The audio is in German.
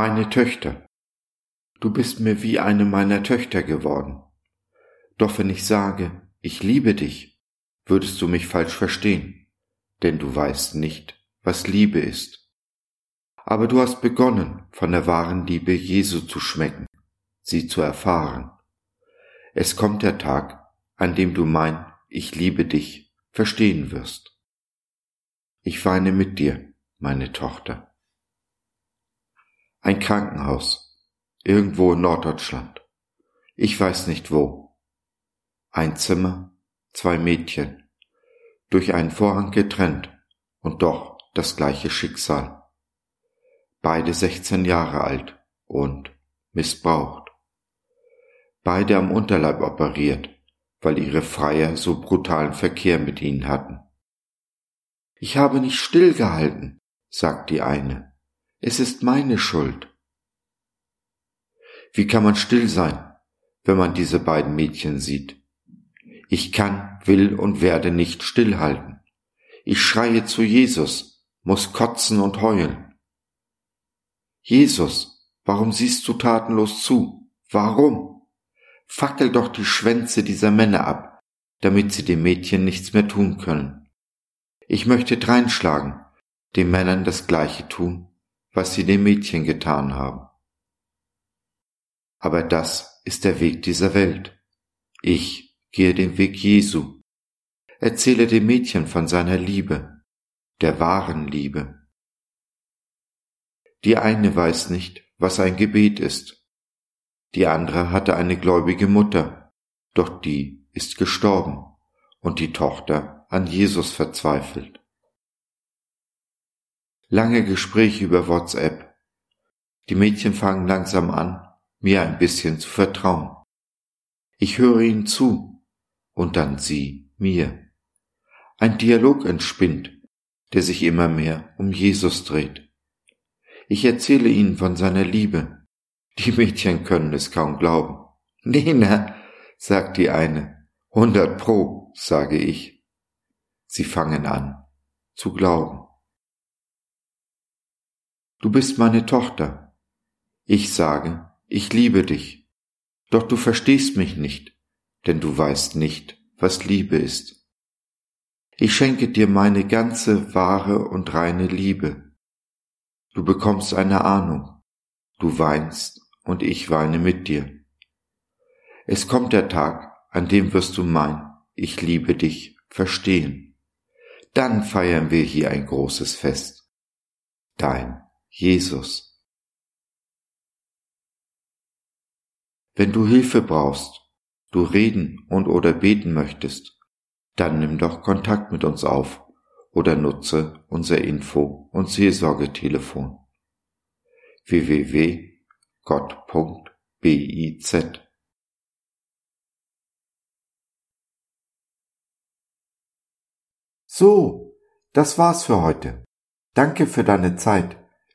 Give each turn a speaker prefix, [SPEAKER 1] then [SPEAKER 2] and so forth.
[SPEAKER 1] Meine Töchter. Du bist mir wie eine meiner Töchter geworden. Doch wenn ich sage, ich liebe dich, würdest du mich falsch verstehen, denn du weißt nicht, was Liebe ist. Aber du hast begonnen, von der wahren Liebe Jesu zu schmecken, sie zu erfahren. Es kommt der Tag, an dem du mein Ich liebe dich verstehen wirst. Ich weine mit dir, meine Tochter. Ein Krankenhaus, irgendwo in Norddeutschland. Ich weiß nicht wo. Ein Zimmer, zwei Mädchen, durch einen Vorhang getrennt und doch das gleiche Schicksal. Beide 16 Jahre alt und missbraucht. Beide am Unterleib operiert, weil ihre Freier so brutalen Verkehr mit ihnen hatten. Ich habe nicht stillgehalten, sagt die eine. Es ist meine Schuld. Wie kann man still sein, wenn man diese beiden Mädchen sieht? Ich kann, will und werde nicht stillhalten. Ich schreie zu Jesus, muss kotzen und heulen. Jesus, warum siehst du tatenlos zu? Warum? Fackel doch die Schwänze dieser Männer ab, damit sie dem Mädchen nichts mehr tun können. Ich möchte dreinschlagen, den Männern das Gleiche tun, was sie dem Mädchen getan haben. Aber das ist der Weg dieser Welt. Ich gehe den Weg Jesu. Erzähle dem Mädchen von seiner Liebe, der wahren Liebe. Die eine weiß nicht, was ein Gebet ist. Die andere hatte eine gläubige Mutter, doch die ist gestorben und die Tochter an Jesus verzweifelt. Lange Gespräche über WhatsApp. Die Mädchen fangen langsam an, mir ein bisschen zu vertrauen. Ich höre ihnen zu und dann sie mir. Ein Dialog entspinnt, der sich immer mehr um Jesus dreht. Ich erzähle ihnen von seiner Liebe. Die Mädchen können es kaum glauben. Nena, sagt die eine. Hundert pro, sage ich. Sie fangen an zu glauben. Du bist meine Tochter. Ich sage, ich liebe dich. Doch du verstehst mich nicht, denn du weißt nicht, was Liebe ist. Ich schenke dir meine ganze wahre und reine Liebe. Du bekommst eine Ahnung. Du weinst und ich weine mit dir. Es kommt der Tag, an dem wirst du mein, ich liebe dich, verstehen dann feiern wir hier ein großes Fest. Dein Jesus. Wenn du Hilfe brauchst, du reden und oder beten möchtest, dann nimm doch Kontakt mit uns auf oder nutze unser Info- und Seelsorgetelefon www.gott.biz
[SPEAKER 2] So, das war's für heute. Danke für deine Zeit.